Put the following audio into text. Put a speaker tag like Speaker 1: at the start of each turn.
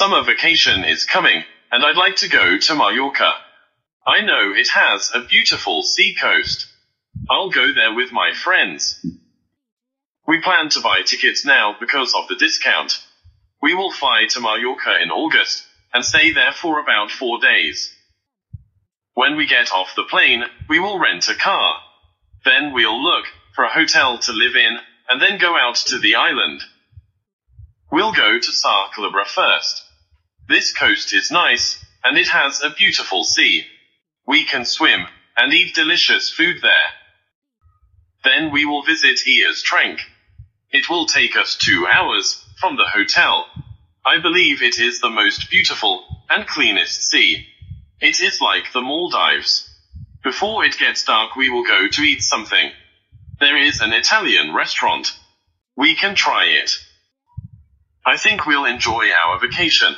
Speaker 1: Summer vacation is coming, and I'd like to go to Mallorca. I know it has a beautiful sea coast. I'll go there with my friends. We plan to buy tickets now because of the discount. We will fly to Mallorca in August and stay there for about four days. When we get off the plane, we will rent a car. Then we'll look for a hotel to live in and then go out to the island. We'll go to Sa Calobra first. This coast is nice and it has a beautiful sea. We can swim and eat delicious food there. Then we will visit Es Trenc. It will take us two hours from the hotel. I believe it is the most beautiful and cleanest sea. It is like the Maldives. Before it gets dark, we will go to eat something. There is an Italian restaurant. We can try it. I think we'll enjoy our vacation.